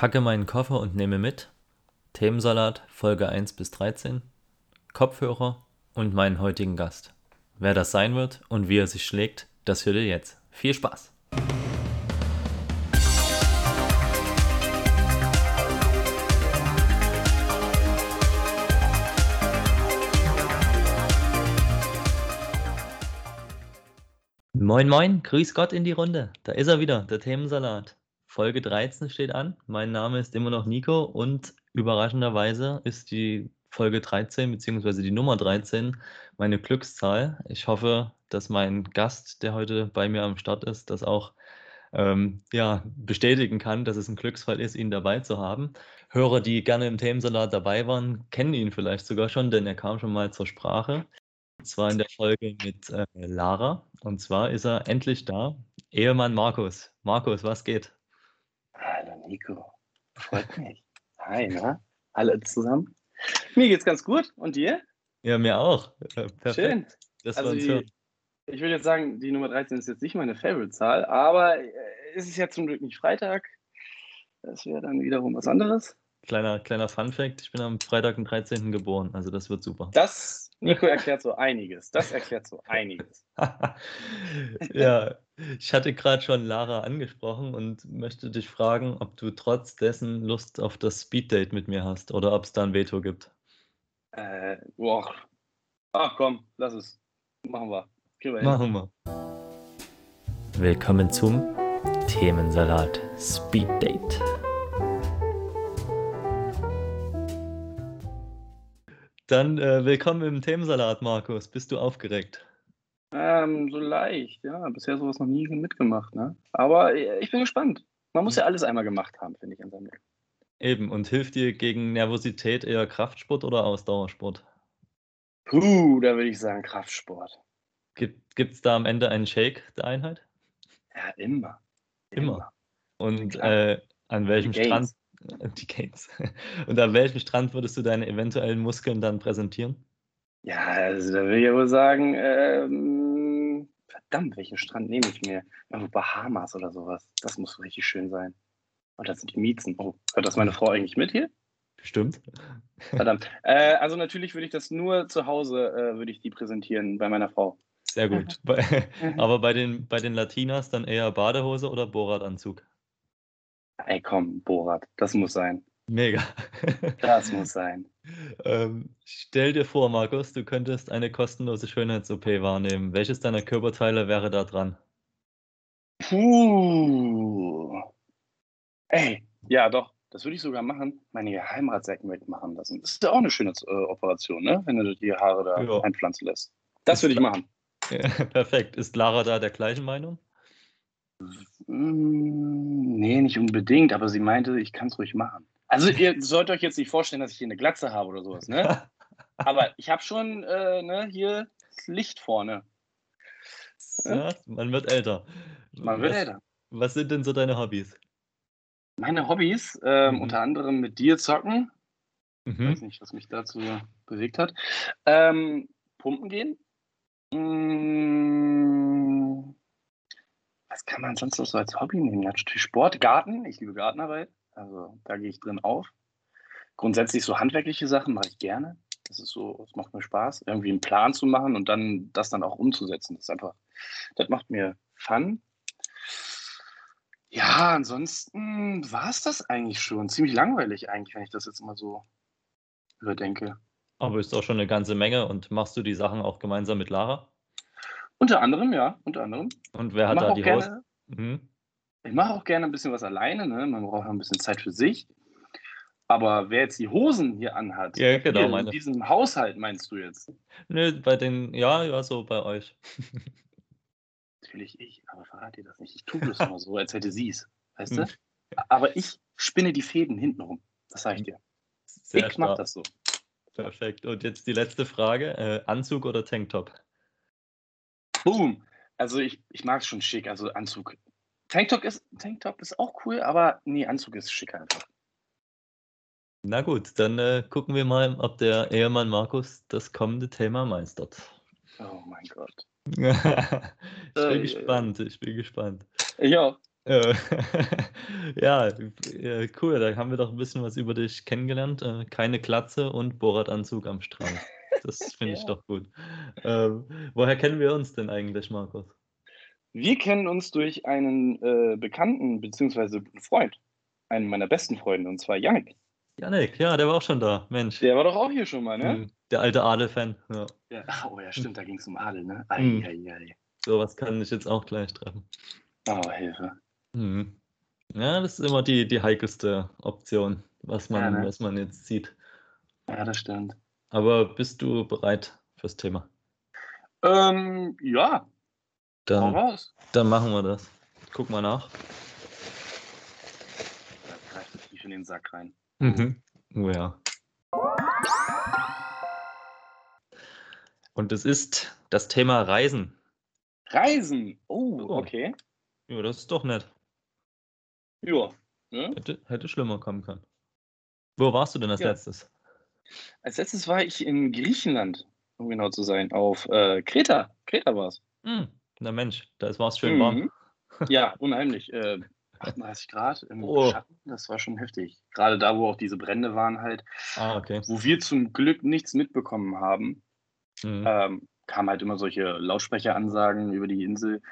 packe meinen Koffer und nehme mit Themensalat Folge 1 bis 13, Kopfhörer und meinen heutigen Gast. Wer das sein wird und wie er sich schlägt, das hört ihr jetzt. Viel Spaß! Moin, moin, grüß Gott in die Runde. Da ist er wieder, der Themensalat. Folge 13 steht an. Mein Name ist immer noch Nico und überraschenderweise ist die Folge 13 beziehungsweise die Nummer 13 meine Glückszahl. Ich hoffe, dass mein Gast, der heute bei mir am Start ist, das auch ähm, ja, bestätigen kann, dass es ein Glücksfall ist, ihn dabei zu haben. Hörer, die gerne im Themensalat dabei waren, kennen ihn vielleicht sogar schon, denn er kam schon mal zur Sprache. Und zwar in der Folge mit äh, Lara. Und zwar ist er endlich da. Ehemann Markus. Markus, was geht? Hallo Nico, freut mich. Hi, na? Alle zusammen? Mir geht's ganz gut. Und dir? Ja, mir auch. Perfekt. Schön. Das also die, ich würde jetzt sagen, die Nummer 13 ist jetzt nicht meine Favorite-Zahl, aber äh, es ist ja zum Glück nicht Freitag. Das wäre dann wiederum was anderes. Kleiner, kleiner Fun-Fact: Ich bin am Freitag, den 13. geboren, also das wird super. Das Nico erklärt so einiges. Das erklärt so einiges. ja, ich hatte gerade schon Lara angesprochen und möchte dich fragen, ob du trotz dessen Lust auf das Speeddate mit mir hast oder ob es da ein Veto gibt. Äh, boah. Ach komm, lass es. Machen wir. wir Machen wir. Willkommen zum Themensalat Speeddate. Dann äh, willkommen im Themensalat, Markus. Bist du aufgeregt? Ähm, so leicht, ja. Bisher sowas noch nie mitgemacht, ne? Aber äh, ich bin gespannt. Man muss ja alles einmal gemacht haben, finde ich, an seinem Leben. Eben, und hilft dir gegen Nervosität eher Kraftsport oder Ausdauersport? Puh, da würde ich sagen Kraftsport. Gibt es da am Ende einen Shake der Einheit? Ja, immer. Immer. immer. Und äh, an welchem Strand Die Gains. Und an welchem Strand würdest du deine eventuellen Muskeln dann präsentieren? Ja, also da will ich wohl sagen, ähm, verdammt, welchen Strand nehme ich mir? Irgendwo Bahamas oder sowas. Das muss richtig schön sein. Und das sind die Miezen. Oh, hört das meine Frau eigentlich mit hier? Bestimmt. Verdammt. Äh, also natürlich würde ich das nur zu Hause, äh, würde ich die präsentieren bei meiner Frau. Sehr gut. Aber bei den, bei den Latinas dann eher Badehose oder Bohrradanzug? Ey, komm, Borat, das muss sein. Mega. Das muss sein. Ähm, stell dir vor, Markus, du könntest eine kostenlose Schönheits-OP wahrnehmen. Welches deiner Körperteile wäre da dran? Puh. Ey, ja, doch. Das würde ich sogar machen. Meine Geheimratsecken wegmachen lassen. Das ist ja auch eine schöne äh, Operation, ne? Wenn du die Haare da ja. einpflanzen lässt. Das würde ich machen. Ja, perfekt. Ist Lara da der gleichen Meinung? Hm, nee, nicht unbedingt, aber sie meinte, ich kann es ruhig machen. Also ihr sollt euch jetzt nicht vorstellen, dass ich hier eine Glatze habe oder sowas, ne? aber ich habe schon äh, ne, hier Licht vorne. Ja, man wird älter. Man wird was, älter. Was sind denn so deine Hobbys? Meine Hobbys, äh, mhm. unter anderem mit dir zocken. Mhm. Ich weiß nicht, was mich dazu bewegt hat. Ähm, pumpen gehen. Mmh, was kann man sonst noch so als Hobby nehmen? Natürlich Sport, Garten. Ich liebe Gartenarbeit. Also da gehe ich drin auf. Grundsätzlich so handwerkliche Sachen mache ich gerne. Das ist so, das macht mir Spaß, irgendwie einen Plan zu machen und dann das dann auch umzusetzen. Das ist einfach, das macht mir Fun. Ja, ansonsten war es das eigentlich schon. Ziemlich langweilig eigentlich, wenn ich das jetzt mal so überdenke. Aber ist auch schon eine ganze Menge und machst du die Sachen auch gemeinsam mit Lara? Unter anderem, ja, unter anderem. Und wer hat da die gerne, mhm. Ich mache auch gerne ein bisschen was alleine, ne? man braucht ja ein bisschen Zeit für sich. Aber wer jetzt die Hosen hier anhat, ja, genau, hier in diesem Haushalt meinst du jetzt? Nö, bei den, ja, ja, so bei euch. Natürlich ich, aber verrate dir das nicht. Ich tue das immer so, als hätte sie es, weißt du? Hm. Aber ich spinne die Fäden hintenrum, das sage ich dir. Sehr ich mache das so. Perfekt. Und jetzt die letzte Frage: äh, Anzug oder Tanktop? Boom. Also ich, ich mag es schon schick, also Anzug. Tanktop ist, Tanktop ist auch cool, aber nee, Anzug ist schick einfach. Na gut, dann äh, gucken wir mal, ob der Ehemann Markus das kommende Thema meistert. Oh mein Gott. ich bin äh, gespannt, ich bin gespannt. Ich auch. Äh, ja, äh, cool, da haben wir doch ein bisschen was über dich kennengelernt. Äh, keine Glatze und Borat-Anzug am Strand. Das finde ich Ja. doch gut. Ähm, woher kennen wir uns denn eigentlich, Markus? Wir kennen uns durch einen äh, Bekannten bzw. Freund, einen meiner besten Freunde, und zwar Yannick. Janik, ja, der war auch schon da. Mensch. Der war doch auch hier schon mal, ne? Hm, Der alte Adel-Fan. Ja. Ja. Oh ja, stimmt, da ging es um Adel, ne? Hm. Eieiei. Sowas kann ich jetzt auch gleich treffen. Oh, Hilfe. Mhm. Ja, das ist immer die, die heikelste Option, was man, Ja, ne? was man jetzt sieht. Ja, das stimmt. Aber bist du bereit fürs Thema? Ähm, ja, Dann, raus. dann machen wir das. Guck mal nach. Da greift er tief in den Sack rein. Mhm. Oh ja. Und es ist das Thema Reisen. Reisen. Oh, Oh. okay. Ja, das ist doch nett. Ja. Ne? Hätte, hätte schlimmer kommen können. Wo warst du denn als Ja. letztes? Als letztes war ich in Griechenland, um genau zu sein, auf äh, Kreta. Kreta war es. Hm, na Mensch, da war es schön warm. Mhm. Ja, unheimlich. Äh, 38 Grad im Oh. Schatten, das war schon heftig. Gerade da, wo auch diese Brände waren halt, Ah, okay. wo wir zum Glück nichts mitbekommen haben, Mhm. ähm, kamen halt immer solche Lautsprecheransagen über die Insel,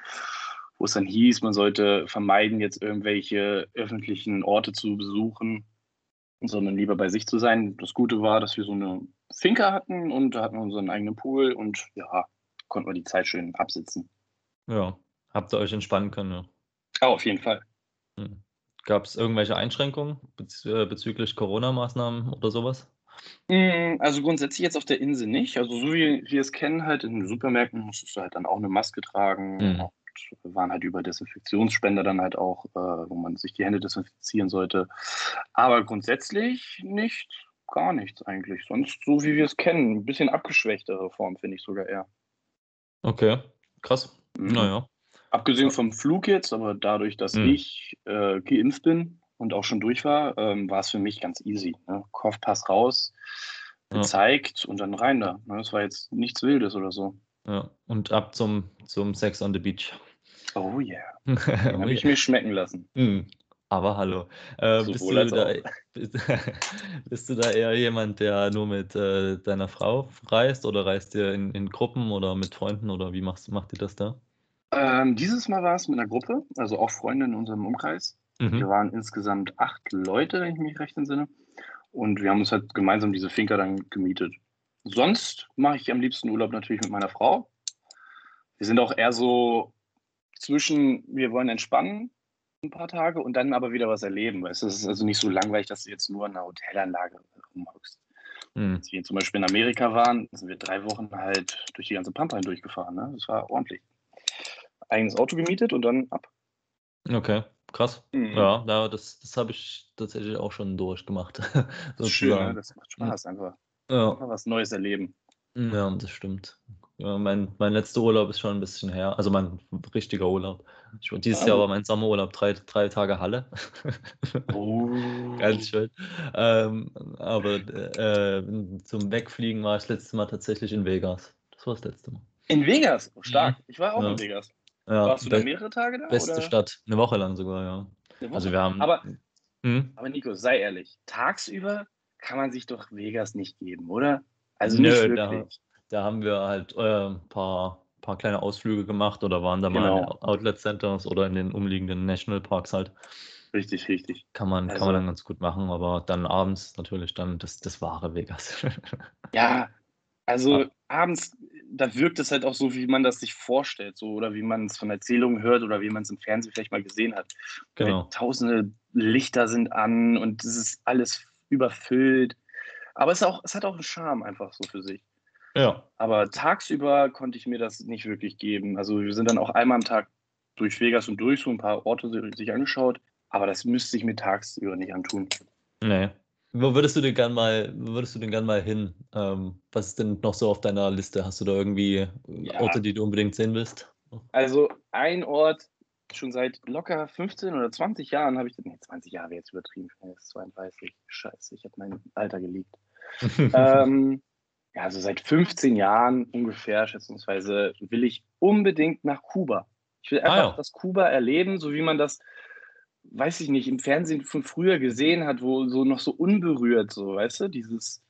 wo es dann hieß, man sollte vermeiden, jetzt irgendwelche öffentlichen Orte zu besuchen, sondern lieber bei sich zu sein. Das Gute war, dass wir so eine Finca hatten und da hatten wir unseren eigenen Pool und ja, konnten wir die Zeit schön absitzen. Ja, habt ihr euch entspannen können, ja. Aber auf jeden Fall. Hm. Gab es irgendwelche Einschränkungen bez äh, bezüglich Corona-Maßnahmen oder sowas? Mm, Also grundsätzlich jetzt auf der Insel nicht. Also so wie wir es kennen, halt in den Supermärkten musstest du halt dann auch eine Maske tragen. Mhm. Waren halt über Desinfektionsspender dann halt auch, äh, wo man sich die Hände desinfizieren sollte. Aber grundsätzlich nicht, gar nichts eigentlich. Sonst so wie wir es kennen. Ein bisschen abgeschwächtere Form, finde ich sogar eher. Okay, krass. Mhm. Naja. Abgesehen vom Flug jetzt, aber dadurch, dass Mhm. ich äh, geimpft bin und auch schon durch war, ähm, war es für mich ganz easy. Ne? Kopfpass raus, Ja. gezeigt und dann rein da. Ne? Das war jetzt nichts Wildes oder so. Ja. Und ab zum, zum Sex on the Beach. Oh yeah. Oh Den habe ich yeah. mir schmecken lassen. Hm, Aber hallo. Äh, bist, du da, bist, du da eher jemand, der nur mit äh, deiner Frau reist oder reist ihr in, in Gruppen oder mit Freunden oder wie machst, macht ihr das da? Ähm, dieses Mal war es mit einer Gruppe, also auch Freunde in unserem Umkreis. Wir Mhm. waren insgesamt acht Leute, wenn ich mich recht entsinne. Und wir haben uns halt gemeinsam diese Finca dann gemietet. Sonst mache ich am liebsten Urlaub natürlich mit meiner Frau. Wir sind auch eher so zwischen, wir wollen entspannen ein paar Tage und dann aber wieder was erleben. Weißt? Es ist also nicht so langweilig, dass du jetzt nur in einer Hotelanlage rumhockst. Hm. Als wir zum Beispiel in Amerika waren, sind wir drei Wochen halt durch die ganze Pampa hindurchgefahren. Ne? Das war ordentlich. Eigenes Auto gemietet und dann ab. Okay, krass. Mhm. Ja, da, das, das habe ich tatsächlich auch schon durchgemacht. Das ist schön, ne? das macht Spaß einfach. Ja. Einfach was Neues erleben. Ja, das stimmt. Ja, mein, mein letzter Urlaub ist schon ein bisschen her. Also mein richtiger Urlaub. Ich, dieses Ah. Jahr war mein Sommerurlaub drei, drei Tage Halle. Oh. Ganz schön. Ähm, aber äh, zum Wegfliegen war ich das letzte Mal tatsächlich in Vegas. Das war das letzte Mal. In Vegas, oh, stark. Ich war auch Ja. in Vegas. Ja, Warst du da mehrere Tage da? beste oder? Stadt. Eine Woche lang sogar, ja. Also wir haben. Aber, Hm? aber Nico, sei ehrlich. Tagsüber kann man sich doch Vegas nicht geben, oder? Also Nö, nicht wirklich. Da haben wir halt äh, ein paar, paar kleine Ausflüge gemacht oder waren da mal in Genau. Outlet Centers oder in den umliegenden Nationalparks halt. Richtig, richtig. Kann man, kann Also- man dann ganz gut machen, aber dann abends natürlich dann das, das wahre Vegas. Ja, also Ah. abends, da wirkt es halt auch so, wie man das sich vorstellt, so oder wie man es von Erzählungen hört oder wie man es im Fernsehen vielleicht mal gesehen hat. Genau. Weil Tausende Lichter sind an und es ist alles überfüllt. Aber es, auch, es hat auch einen Charme einfach so für sich. Ja. Aber tagsüber konnte ich mir das nicht wirklich geben. Also wir sind dann auch einmal am Tag durch Vegas und durch so ein paar Orte sich angeschaut. Aber das müsste ich mir tagsüber nicht antun. Nee. Wo würdest du denn gern mal, wo würdest du denn gern mal hin? Ähm, was ist denn noch so auf deiner Liste? Hast du da irgendwie Ja. Orte, die du unbedingt sehen willst? Also ein Ort, schon seit locker 15 oder 20 Jahren habe ich, nee, 20 Jahre wäre jetzt übertrieben, ich bin jetzt 32, scheiße, ich habe mein Alter geleakt. ähm, ja, also seit 15 Jahren ungefähr, schätzungsweise, will ich unbedingt nach Kuba. Ich will Ah, einfach ja. das Kuba erleben, so wie man das, weiß ich nicht, im Fernsehen von früher gesehen hat, wo so noch so unberührt, so, weißt du? Dieses,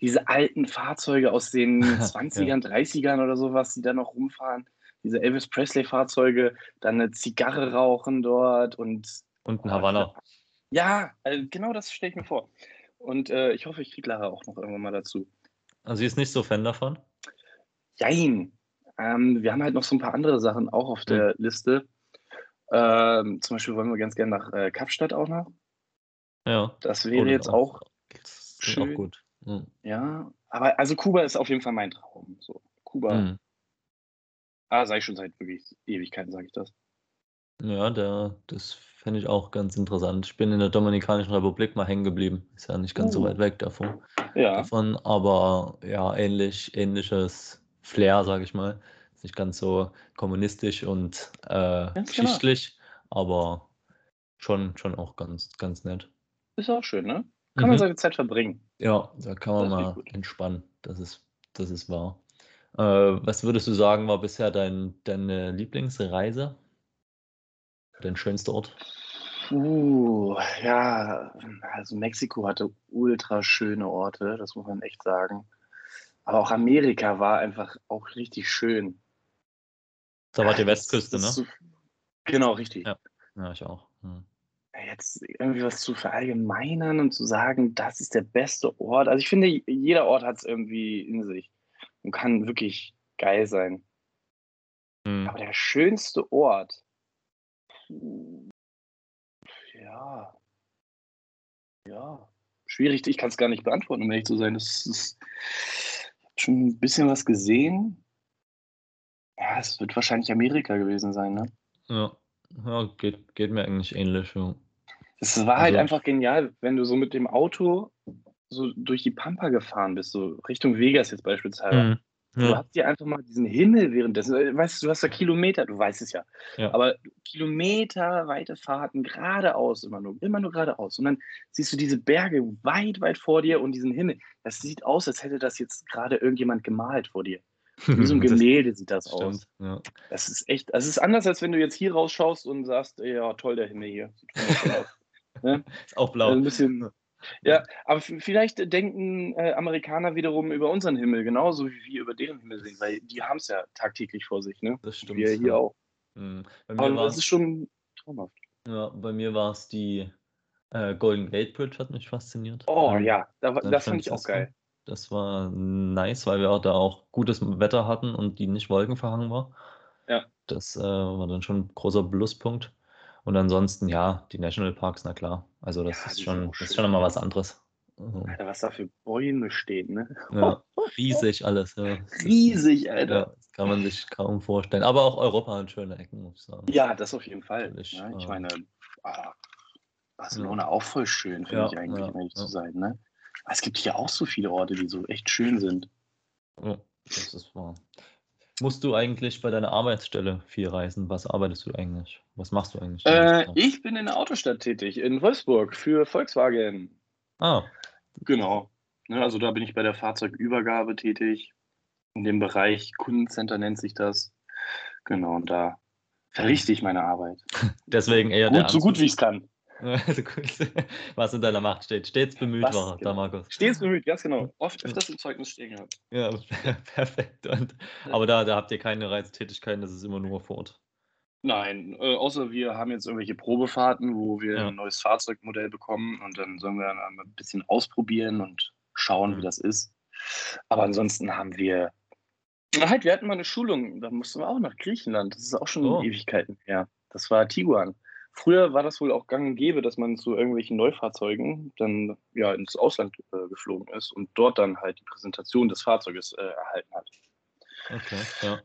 diese alten Fahrzeuge aus den 20ern, 30ern oder sowas, die da noch rumfahren. Diese Elvis Presley-Fahrzeuge, dann eine Zigarre rauchen dort und Und ein Havanna. ja, äh, genau das stelle ich mir vor. Und äh, ich hoffe, ich kriege Lara auch noch irgendwann mal dazu. Also sie ist nicht so Fan davon. Jein. Ähm, wir haben halt noch so ein paar andere Sachen auch auf der Liste. Ähm, zum Beispiel wollen wir ganz gerne nach äh, Kapstadt auch noch. Ja. Das Oh, wäre das jetzt auch, auch schön. gut. Mhm. ja. Aber also Kuba ist auf jeden Fall mein Traum. So, Kuba, Mhm. ah, sage ich schon seit wirklich Ewigkeiten, sage ich das. Ja, der, das fände ich auch ganz interessant. Ich bin in der Dominikanischen Republik mal hängen geblieben. Ist ja nicht ganz so Uh. weit weg davon. Ja, davon aber ja, ähnlich, ähnliches Flair, sage ich mal. Ist nicht ganz so kommunistisch und äh, genau. geschichtlich, aber schon, schon auch ganz, ganz nett. ist auch schön, ne? Kann man Mhm. seine Zeit verbringen. Ja, da kann man mal gut. entspannen. Das ist, das ist wahr. Äh, was würdest du sagen, war bisher dein, deine Lieblingsreise? Dein schönster Ort? Uh, ja, also Mexiko hatte ultra schöne Orte, das muss man echt sagen. Aber auch Amerika war einfach auch richtig schön. Da war die Westküste, ne? so- genau, richtig. Ja. Ja, ich auch. Hm. Jetzt irgendwie was zu verallgemeinern und zu sagen, das ist der beste Ort. Also ich finde, jeder Ort hat es irgendwie in sich und kann wirklich geil sein. Hm. Aber der schönste Ort, ja, ja, schwierig. Ich kann es gar nicht beantworten, um ehrlich zu sein. Das ist schon ein bisschen was gesehen. Ja, es wird wahrscheinlich Amerika gewesen sein, ne? Ja, ja geht, geht mir eigentlich ähnlich. Ja. Es war halt Also- einfach genial, wenn du so mit dem Auto so durch die Pampa gefahren bist, so Richtung Vegas jetzt beispielsweise. Mhm. Du Ja. hast dir einfach mal diesen Himmel währenddessen, äh, weißt du, du hast da Kilometer, du weißt es ja, Ja. aber kilometerweite Fahrten geradeaus immer nur, immer nur geradeaus. Und dann siehst du diese Berge weit, weit vor dir und diesen Himmel. Das sieht aus, als hätte das jetzt gerade irgendjemand gemalt vor dir. Wie so ein Gemälde sieht das aus. Stimmt. Ja. Das ist echt, das ist anders, als wenn du jetzt hier rausschaust und sagst, ja, toll, der Himmel hier. Sieht aus. Ne? Ist auch blau. Also ein bisschen. Ja, aber vielleicht denken äh, Amerikaner wiederum über unseren Himmel genauso wie wir über deren Himmel sehen, weil die haben es ja tagtäglich vor sich, ne? Das stimmt. Wir hier ja. auch. Mhm. Bei mir Aber war das ist schon traumhaft. ja, bei mir war es die äh, Golden Gate Bridge, hat mich fasziniert. Oh Ähm, ja, da, San das fand ich auch geil. Das war nice, weil wir auch da auch gutes Wetter hatten und die nicht wolkenverhangen war. Ja. Das äh, war dann schon ein großer Pluspunkt. Und ansonsten, ja, die Nationalparks, na klar. Also das Ja, ist schon, das ist schon immer was anderes. Also, Alter, was da für Bäume stehen, ne? ja, riesig alles. Ja. Riesig, Alter. Ja, das kann man sich kaum vorstellen. Aber auch Europa hat schöne Ecken, muss ich sagen. Ja, das auf jeden Fall. Ne? Ich äh, meine, ah, Barcelona auch voll schön, finde Ja, ich eigentlich, ja, um ehrlich ja. zu sein. Ne? Aber es gibt hier auch so viele Orte, die so echt schön sind. Ja, das ist wahr. Musst du eigentlich bei deiner Arbeitsstelle viel reisen? Was arbeitest du eigentlich? Was machst du eigentlich? Äh, ich bin in der Autostadt tätig, in Wolfsburg, für Volkswagen. Ah, Genau. Ne, also da bin ich bei der Fahrzeugübergabe tätig. In dem Bereich Kundencenter nennt sich das. Genau, und da verrichte ich meine Arbeit. deswegen eher der Gut, so gut wie ich es kann. Gut, was in deiner Macht steht. Stets bemüht Was, war genau. der Markus. Stets bemüht, ganz genau. Oft öfters im Zeugnis stehen gehabt. Ja, perfekt. Und, aber da, da habt ihr keine Reisetätigkeiten, das ist immer nur vor Ort. Nein, äh, außer wir haben jetzt irgendwelche Probefahrten, wo wir Ja. ein neues Fahrzeugmodell bekommen und dann sollen wir dann ein bisschen ausprobieren und schauen, wie Mhm. das ist. Aber ansonsten haben wir. Na halt, wir hatten mal eine Schulung, da mussten wir auch nach Griechenland. Das ist auch schon Oh. Ewigkeiten her. Das war Tiguan. Früher war das wohl auch gang und gäbe, dass man zu irgendwelchen Neufahrzeugen dann ja ins Ausland äh, geflogen ist und dort dann halt die Präsentation des Fahrzeuges äh, erhalten hat. Okay, ja.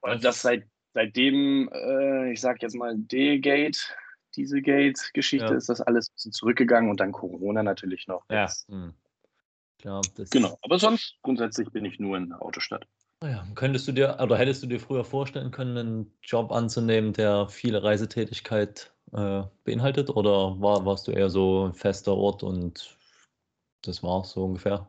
Und das seit, seitdem, äh, ich sag jetzt mal, D-Gate, Dieselgate-Geschichte, Ja. ist das alles ein bisschen zurückgegangen und dann Corona natürlich noch. Ja, Jetzt. hm. Klar, Genau. Aber sonst grundsätzlich bin ich nur in der Autostadt. Ja, könntest du dir oder hättest du dir früher vorstellen können, einen Job anzunehmen, der viele Reisetätigkeit äh, beinhaltet? Oder war, warst du eher so ein fester Ort und das war's so ungefähr?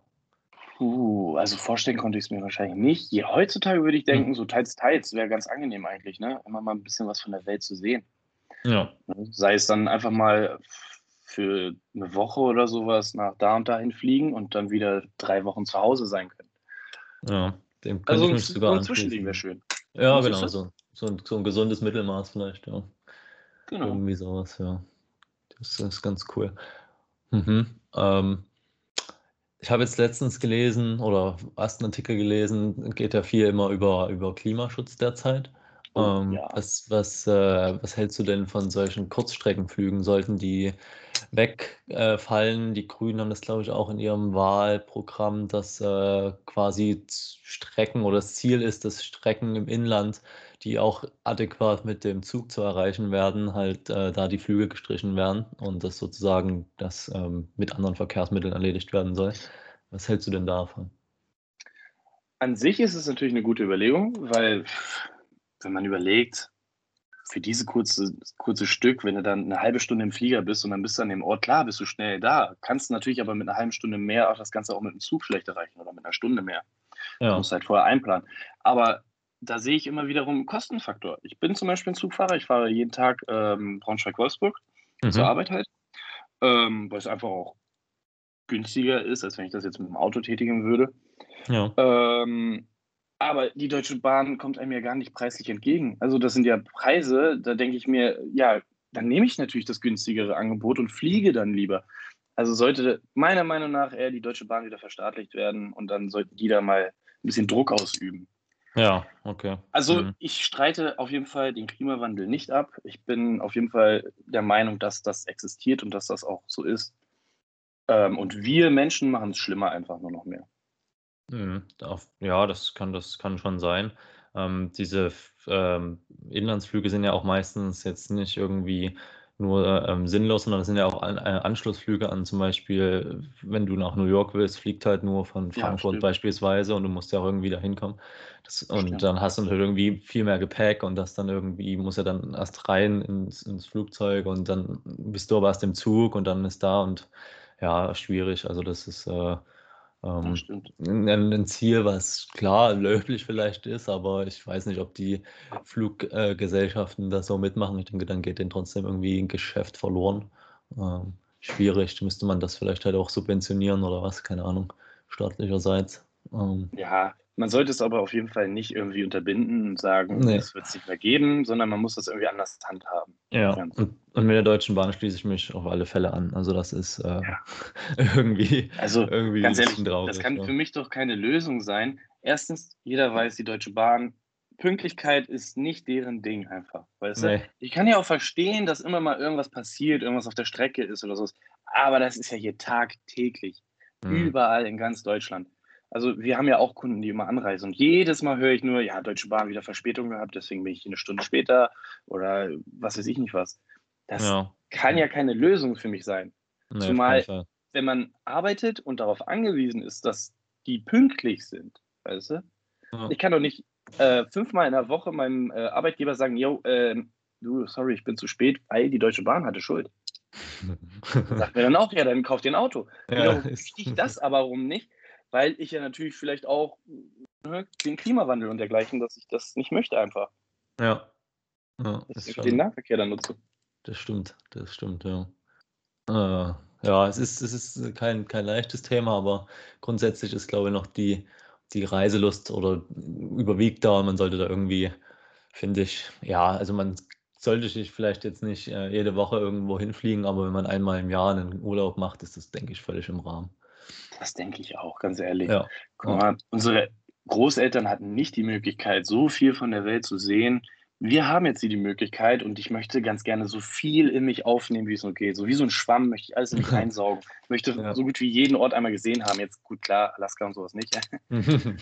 Puh, also vorstellen konnte ich es mir wahrscheinlich nicht. Je, heutzutage würde ich Hm. denken, so teils, teils wäre ganz angenehm eigentlich, ne? Immer mal ein bisschen was von der Welt zu sehen. Ja. Ne? Sei es dann einfach mal für eine Woche oder sowas nach da und dahin fliegen und dann wieder drei Wochen zu Hause sein können. Ja, dem könnte Also ich mich so sogar ein Zwischending wäre schön. Ja, Was genau, so, so, ein, so ein gesundes Mittelmaß vielleicht, ja. Genau. Irgendwie sowas, ja. Das ist ganz cool. Mhm. Ähm, ich habe jetzt letztens gelesen oder erst einen Artikel gelesen, geht ja viel immer über, über Klimaschutz derzeit. Oh, Ähm, ja. was, was, äh, was hältst du denn von solchen Kurzstreckenflügen? Sollten die wegfallen? Die Grünen haben das, glaube ich, auch in ihrem Wahlprogramm, dass äh, quasi Strecken oder das Ziel ist, dass Strecken im Inland, die auch adäquat mit dem Zug zu erreichen werden, halt äh, da die Flüge gestrichen werden und das sozusagen das ähm, mit anderen Verkehrsmitteln erledigt werden soll. Was hältst du denn davon? An sich ist es natürlich eine gute Überlegung, weil wenn man überlegt, für diese kurze, kurze Stück, wenn du dann eine halbe Stunde im Flieger bist und dann bist du an dem Ort, klar, bist du schnell da. Kannst natürlich aber mit einer halben Stunde mehr auch das Ganze auch mit dem Zug schlecht erreichen oder mit einer Stunde mehr. Du Ja, musst halt vorher einplanen. Aber da sehe ich immer wiederum einen Kostenfaktor. Ich bin zum Beispiel ein Zugfahrer, ich fahre jeden Tag ähm, Braunschweig-Wolfsburg zur mhm. Arbeit halt, ähm, weil es einfach auch günstiger ist, als wenn ich das jetzt mit dem Auto tätigen würde. ja, Ähm, aber die Deutsche Bahn kommt einem ja gar nicht preislich entgegen. Also das sind ja Preise, da denke ich mir, ja, dann nehme ich natürlich das günstigere Angebot und fliege dann lieber. Also sollte meiner Meinung nach eher die Deutsche Bahn wieder verstaatlicht werden und dann sollten die da mal ein bisschen Druck ausüben. Ja, okay. Also Mhm. ich streite auf jeden Fall den Klimawandel nicht ab. Ich bin auf jeden Fall der Meinung, dass das existiert und dass das auch so ist. Ähm, und wir Menschen machen es schlimmer einfach nur noch mehr. Mhm, ja, das kann, das kann schon sein. Ähm, diese ähm, Inlandsflüge sind ja auch meistens jetzt nicht irgendwie nur ähm, sinnlos, sondern es sind ja auch an, äh, Anschlussflüge an zum Beispiel, wenn du nach New York willst, fliegt halt nur von Ja, Frankfurt stimmt. beispielsweise und du musst ja auch irgendwie da hinkommen. Und Stimmt. dann hast du natürlich irgendwie viel mehr Gepäck und das dann irgendwie muss ja dann erst rein ins, ins Flugzeug und dann bist du aber erst im Zug und dann ist da und ja, schwierig. Also das ist äh, Ja, ähm, ein, ein Ziel, was klar löblich vielleicht ist, aber ich weiß nicht, ob die Fluggesellschaften das so mitmachen. Ich denke, dann geht denen trotzdem irgendwie ein Geschäft verloren. Ähm, schwierig, müsste man das vielleicht halt auch subventionieren oder was, keine Ahnung, staatlicherseits. Ähm, Ja, man sollte es aber auf jeden Fall nicht irgendwie unterbinden und sagen, Nee. das wird es nicht mehr geben, sondern man muss das irgendwie anders handhaben. ja, und, und mit der Deutschen Bahn schließe ich mich auf alle Fälle an. Also das ist äh, Ja. irgendwie, Also irgendwie ganz ehrlich, traurig. das kann ja. für mich doch keine Lösung sein. Erstens, jeder weiß, die Deutsche Bahn, Pünktlichkeit ist nicht deren Ding einfach. Weißt du? Nee. Ich kann ja auch verstehen, dass immer mal irgendwas passiert, irgendwas auf der Strecke ist oder so. Aber das ist ja hier tagtäglich. Mhm. Überall in ganz Deutschland. Also wir haben ja auch Kunden, die immer anreisen. Und jedes Mal höre ich nur, ja, Deutsche Bahn wieder Verspätung gehabt, deswegen bin ich eine Stunde später oder was weiß ich nicht was. Das Ja, kann ja keine Lösung für mich sein. nee, Zumal-. Wenn man arbeitet und darauf angewiesen ist, dass die pünktlich sind, weißt du? Ja. Ich kann doch nicht äh, fünfmal in der Woche meinem äh, Arbeitgeber sagen, yo, ähm, du, sorry, ich bin zu spät, weil die Deutsche Bahn hatte Schuld. Sagt mir dann auch, ja, dann kauf dir ein Auto. ja, Wiederum verstehe ich das aber warum nicht, weil ich ja natürlich vielleicht auch ne, den Klimawandel und dergleichen, dass ich das nicht möchte einfach. Ja. Ja, Dass ich den Nahverkehr dann nutze. das stimmt, das stimmt, ja. Äh, ja, es ist, es ist kein, kein leichtes Thema, aber grundsätzlich ist, glaube ich, noch die, die Reiselust oder überwiegt da und man sollte da irgendwie, finde ich, ja, also man sollte sich vielleicht jetzt nicht äh, jede Woche irgendwo hinfliegen, aber wenn man einmal im Jahr einen Urlaub macht, ist das, denke ich, völlig im Rahmen. Das denke ich auch, ganz ehrlich. Ja, Guck mal, unsere Großeltern hatten nicht die Möglichkeit, so viel von der Welt zu sehen. Wir haben jetzt hier die Möglichkeit und ich möchte ganz gerne so viel in mich aufnehmen, wie es nur geht. So wie so ein Schwamm möchte ich alles in mich einsaugen. Ich möchte Ja. so gut wie jeden Ort einmal gesehen haben. Jetzt gut, klar, Alaska und sowas nicht.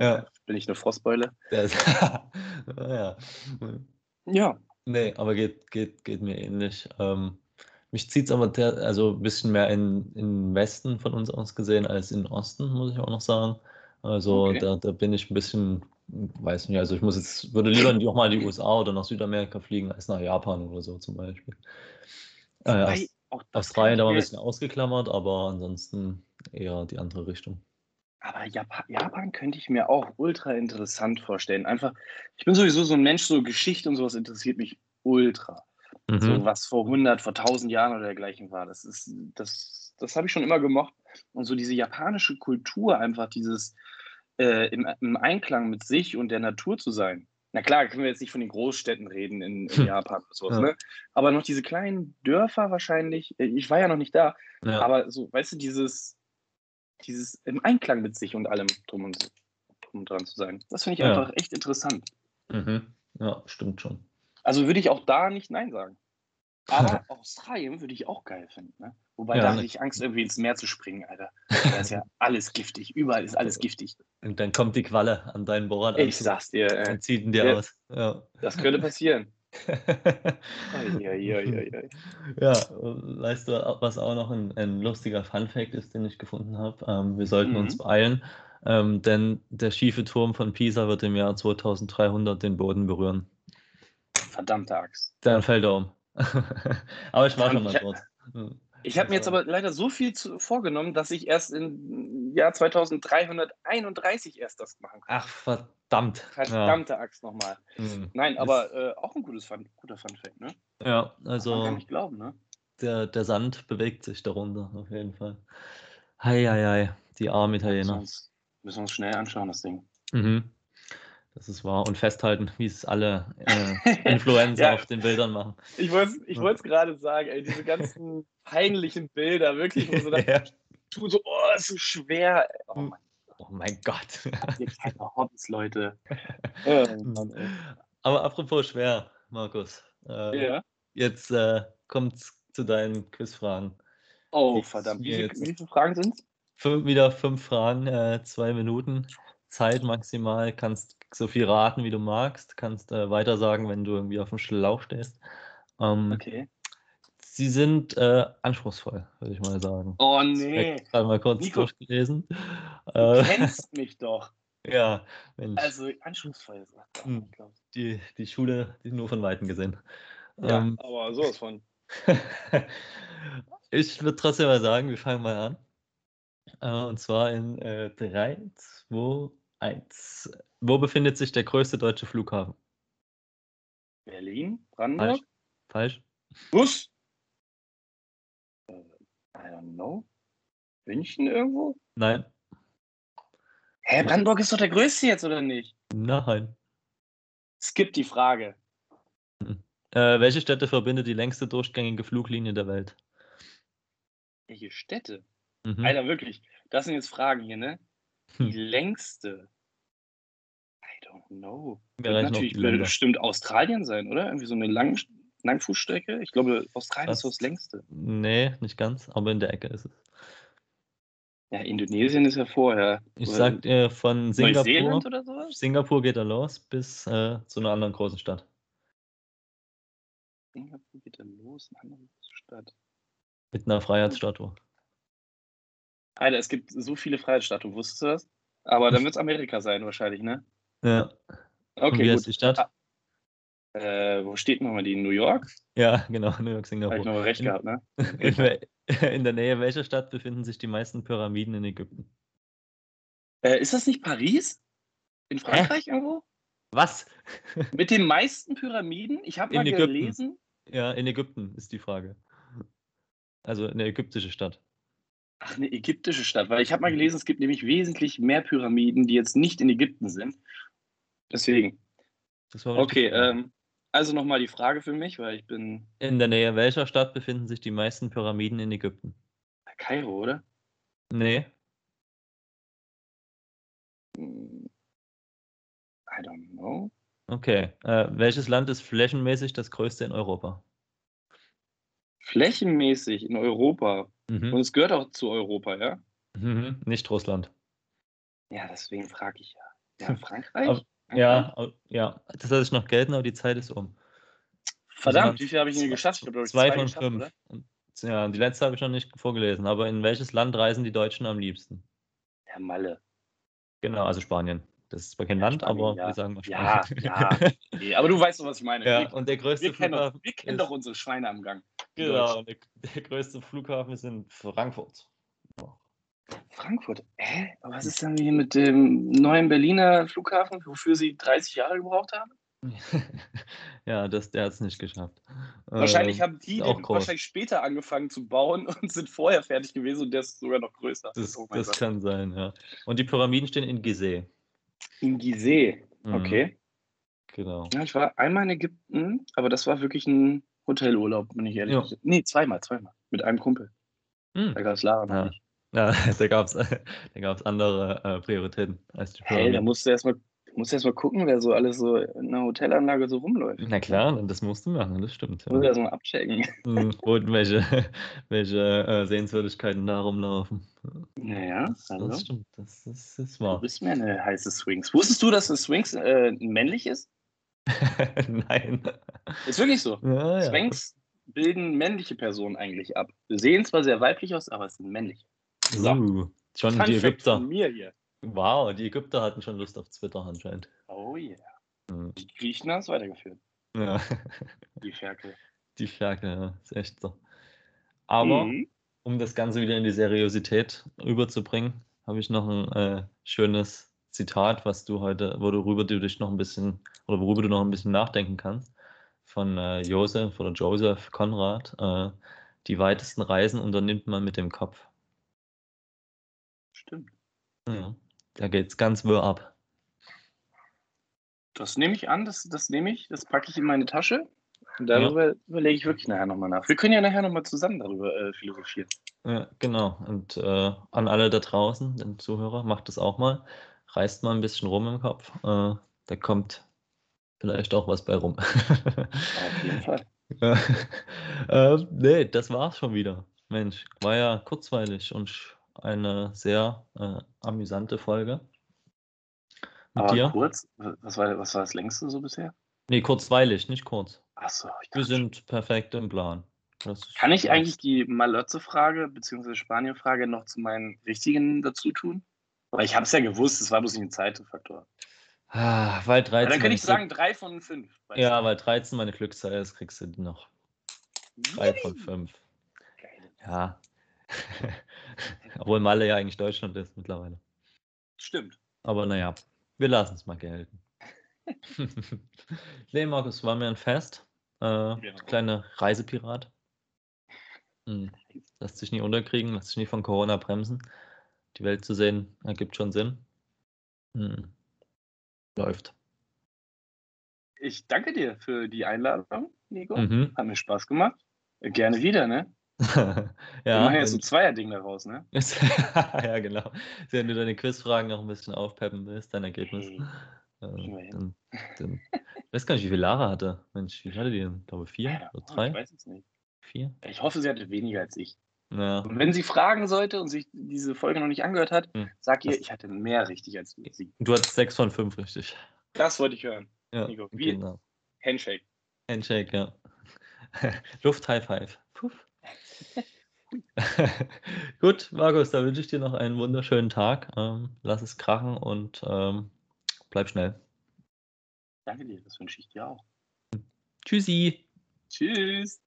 ja, Bin ich eine Frostbeule? ja. Ja. Nee, aber geht, geht, geht mir ähnlich. Ähm, mich zieht es aber der, also ein bisschen mehr in, in Westen von uns aus gesehen als in Osten, muss ich auch noch sagen. Also Okay. da, da bin ich ein bisschen, weiß nicht, also ich muss jetzt, würde lieber auch mal in die USA oder nach Südamerika fliegen, als nach Japan oder so zum Beispiel. Äh, Australien da mal ein bisschen ausgeklammert, aber ansonsten eher die andere Richtung. Aber Japan, Japan könnte ich mir auch ultra interessant vorstellen. Einfach, ich bin sowieso so ein Mensch, so Geschichte und sowas interessiert mich ultra. Mhm. So was vor 100, vor 1000 Jahren oder dergleichen war. Das ist, das, das habe ich schon immer gemocht. Und so diese japanische Kultur, einfach dieses äh, im, im Einklang mit sich und der Natur zu sein. Na klar, können wir jetzt nicht von den Großstädten reden in, in Japan oder sowas, Ja. ne? Aber noch diese kleinen Dörfer wahrscheinlich. äh, Ich war ja noch nicht da, Ja. aber so, weißt du, dieses, dieses im Einklang mit sich und allem drum und, drum dran zu sein. Das finde ich Ja. einfach echt interessant. Mhm. Ja, stimmt schon. Also würde ich auch da nicht Nein sagen. Aber Australien würde ich auch geil finden. Ne? Wobei Ja, da ne. hatte ich Angst, irgendwie ins Meer zu springen, Alter. Da ist ja alles giftig. Überall ist alles giftig. Und dann kommt die Qualle an deinen Bohrer Ich sag's dir, äh, und zieht ihn dir Ja. aus. Ja. das könnte passieren. Ja, weißt du, was auch noch ein, ein lustiger Funfact ist, den ich gefunden habe? Ähm, wir sollten Mhm. uns beeilen, ähm, denn der schiefe Turm von Pisa wird im Jahr 2300 den Boden berühren. Verdammte Axt. Dann fällt er um. aber ich war schon mal dort. Hm. Ich habe mir jetzt aber leider so viel zu, vorgenommen, dass ich erst im Jahr 2331 erst das machen kann. Ach, verdammt. Verdammte Axt nochmal. Ja. Hm. Nein, aber äh, auch ein gutes Fun, guter Funfact, ne? Ja, Kann man also nicht glauben, ne? der, der Sand bewegt sich darunter, auf jeden Fall. Hei, hei, hei, die armen Müssen Italiener. uns, müssen uns schnell anschauen, das Ding. Mhm. Das ist wahr. Und festhalten, wie es alle äh, Influencer Ja. auf den Bildern machen. Ich wollte ich es gerade sagen, ey, diese ganzen peinlichen Bilder, wirklich, wo so das Ja. tut so, oh, ist so schwer. Oh mein Oh mein Gott. Ihr keine Hobbys, Leute. Ey. Aber apropos schwer, Markus. Äh, ja. Jetzt äh, kommt zu deinen Quizfragen. Oh, Ich verdammt. Wie, viel, wie viele Fragen sind es? Wieder fünf Fragen, äh, zwei Minuten Zeit maximal. Kannst so viel raten, wie du magst. Kannst äh, weiter sagen, wenn du irgendwie auf dem Schlauch stehst. Ähm, Okay. Sie sind äh, anspruchsvoll, würde ich mal sagen. Oh, Ich nee. habe gerade mal kurz Nico. durchgelesen. Du Äh, kennst mich doch. ja, Mensch, Also, anspruchsvoll. er. Hm. Ich die, die Schule, die nur von Weitem gesehen. Ja, Ähm, aber sowas von. ich würde trotzdem mal sagen, wir fangen mal an. Äh, und zwar in äh, 3, 2, 1. Wo befindet sich der größte deutsche Flughafen? Berlin? Falsch. Brandenburg? Falsch? Bus? Äh, I don't know. München irgendwo? Nein. Hä, Brandenburg ist doch der größte jetzt, oder nicht? Nein. Skip die Frage. Äh, welche Städte verbindet die längste durchgängige Fluglinie der Welt? Welche Städte? Mhm. Alter, wirklich. Das sind jetzt Fragen hier, ne? Die Hm. längste. Don't know. Wir Wird natürlich Länder. bestimmt Australien sein, oder? Irgendwie so eine Lang Langfußstrecke. Ich glaube, Australien ist so das längste. Nee, nicht ganz, aber in der Ecke ist es. Ja, Indonesien ist ja vorher. Ich Oder sag dir von Singapur. Neuseeland oder sowas? Singapur geht er los bis äh, zu einer anderen großen Stadt. Singapur geht dann los, eine andere Stadt. Mit einer Freiheitsstatue. Alter, es gibt so viele Freiheitsstatuen, wusstest du das? Aber dann wird es Amerika sein wahrscheinlich, ne? Ja. Und Okay, wie heißt gut. die Stadt? Ah. Äh, wo steht nochmal die? New York? Ja, genau, New York, Habe ich Singapur. noch recht In- gehabt, ne? In, in der Nähe welcher Stadt befinden sich die meisten Pyramiden in Ägypten? Äh, ist das nicht Paris? In Frankreich irgendwo? Was? Mit den meisten Pyramiden? Ich habe mal Ägypten. gelesen. Ja, in Ägypten ist die Frage. Also eine ägyptische Stadt. Ach, eine ägyptische Stadt, weil ich habe mal gelesen, es gibt nämlich wesentlich mehr Pyramiden, die jetzt nicht in Ägypten sind. Deswegen. Okay, ähm, also nochmal die Frage für mich, weil ich bin In der Nähe welcher Stadt befinden sich die meisten Pyramiden in Ägypten? Kairo, oder? Nee, I don't know. okay. Äh, welches Land ist flächenmäßig das größte in Europa? Flächenmäßig in Europa. Und Mhm. es gehört auch zu Europa, ja? Mhm. Nicht Russland. Ja, deswegen frage ich ja. Ja, Frankreich? Ja, ja, das lasse ich noch gelten, aber die Zeit ist um. Verdammt, Also wie viel habe ich denn geschafft? Ich glaube Zwei zwei von fünf. oder? Und, ja, die letzte habe ich noch nicht vorgelesen. Aber in welches Land reisen die Deutschen am liebsten? Ja, Malle. Genau, also Spanien. Das ist zwar kein Ja, Land, Spanien, aber ja. wir sagen mal Ja, Spanien. ja. Nee, aber du weißt doch, was ich meine. ja, wir, und der größte wir, kennen doch, Flughafen. wir kennen doch unsere Schweine am Gang. Genau, der, der größte Flughafen ist in Frankfurt. Frankfurt. Hä? Aber was ist denn hier mit dem neuen Berliner Flughafen, wofür sie 30 Jahre gebraucht haben? ja, das, der hat es nicht geschafft. Wahrscheinlich Ähm, haben die den groß. wahrscheinlich später angefangen zu bauen und sind vorher fertig gewesen und der ist sogar noch größer. Das, Oh das kann sein, ja. Und die Pyramiden stehen in Gizeh. In Gizeh. Mhm, Okay. Genau. Ja, ich war einmal in Ägypten, aber das war wirklich ein Hotelurlaub, bin ich ehrlich. Ja. gesagt. Nee, zweimal, zweimal. Mit einem Kumpel. Hm. Da gab es Lara Ja. Ja, da gab es da gab's andere äh, Prioritäten als die Hey, da Pyramiden. musst du erstmal musst du erst mal gucken, wer so alles so in einer Hotelanlage so rumläuft. Na klar, das musst du machen, das stimmt. Ja. erst mal abchecken. Hm, Und welche, welche äh, Sehenswürdigkeiten da rumlaufen. Naja, Das, also. das stimmt, das, das ist Du wahr. bist mir eine heiße Swings. Wusstest du, dass eine Swings äh, männlich ist? Nein. Ist wirklich so. Ja, ja. Swings bilden männliche Personen eigentlich ab. Sie sehen zwar sehr weiblich aus, aber es sind männlich. So. Uh, schon Fun die Ägypter. von mir hier. Wow, die Ägypter hatten schon Lust auf Twitter anscheinend. Oh yeah. Hm. Die Griechen haben es weitergeführt. Ja, Die Ferkel. die Ferkel, ja, ist echt so. Aber Mhm. um das Ganze wieder in die Seriosität überzubringen, habe ich noch ein äh, schönes Zitat, was du heute, worüber du dich noch ein bisschen oder worüber du noch ein bisschen nachdenken kannst, von äh, Josef oder Joseph Konrad. Äh, die weitesten Reisen unternimmt man mit dem Kopf. Stimmt. Ja, da geht's ganz wirr ab. Das nehme ich an, das, das nehme ich, das packe ich in meine Tasche. Und darüber überlege ich wirklich nachher nochmal nach. Wir können ja nachher nochmal zusammen darüber äh, philosophieren. Ja, genau. Und äh, an alle da draußen, den Zuhörer, macht das auch mal. Reißt mal ein bisschen rum im Kopf. Äh, da kommt vielleicht auch was bei rum. Auf jeden Fall. Ja. ähm, nee, das war's schon wieder. Mensch, war ja kurzweilig und eine sehr äh, amüsante Folge. Mit Aber dir? kurz, was war, was war das längste so bisher? Nee, kurzweilig, nicht kurz. Achso, ich Wir sind perfekt im Plan. Kann ich eigentlich die Malotze-Frage bzw. Spanien-Frage noch zu meinen richtigen dazu tun? Weil ich habe es ja gewusst, es war bloß nicht ein Zeitfaktor. Ah, weil 13. Ja, dann meine ich sagen, drei von fünf. Glück- Ja, weil 13 meine Glückszahl ist, kriegst du noch. Drei Yippie! von fünf. Geil. Ja. Obwohl Malle ja eigentlich Deutschland ist mittlerweile. Stimmt. Aber naja, wir lassen es mal gelten. nee, Markus, war mir ein Fest. Äh, Kleiner Reisepirat. Hm. Lässt sich nie unterkriegen, lässt sich nie von Corona bremsen. Die Welt zu sehen, ergibt schon Sinn. Hm. Läuft. Ich danke dir für die Einladung, Nico. Mhm. Hat mir Spaß gemacht. Gerne wieder, ne? ja, Wir machen jetzt so ein Zweierding daraus, ne? Ja, genau. Wenn du deine Quizfragen noch ein bisschen aufpeppen willst, dein Ergebnis. Hey, Äh, dann, dann, ich weiß gar nicht, wie viel Lara hatte. Mensch, wie hatte die denn? Ich glaube vier Ja, oder Ich drei? weiß es nicht. Vier? Ich hoffe, sie hatte weniger als ich. Ja. Und wenn sie fragen sollte und sich diese Folge noch nicht angehört hat, Hm. sag ihr, Das- ich hatte mehr richtig als sie. Du hattest sechs von fünf, richtig. Das wollte ich hören. Ja, Nico, wie- genau. Handshake. Handshake, ja. Luft High Five. Puff. Gut, Markus, da wünsche ich dir noch einen wunderschönen Tag. Ähm, lass es krachen und ähm, bleib schnell. Danke dir, das wünsche ich dir auch. Tschüssi. Tschüss.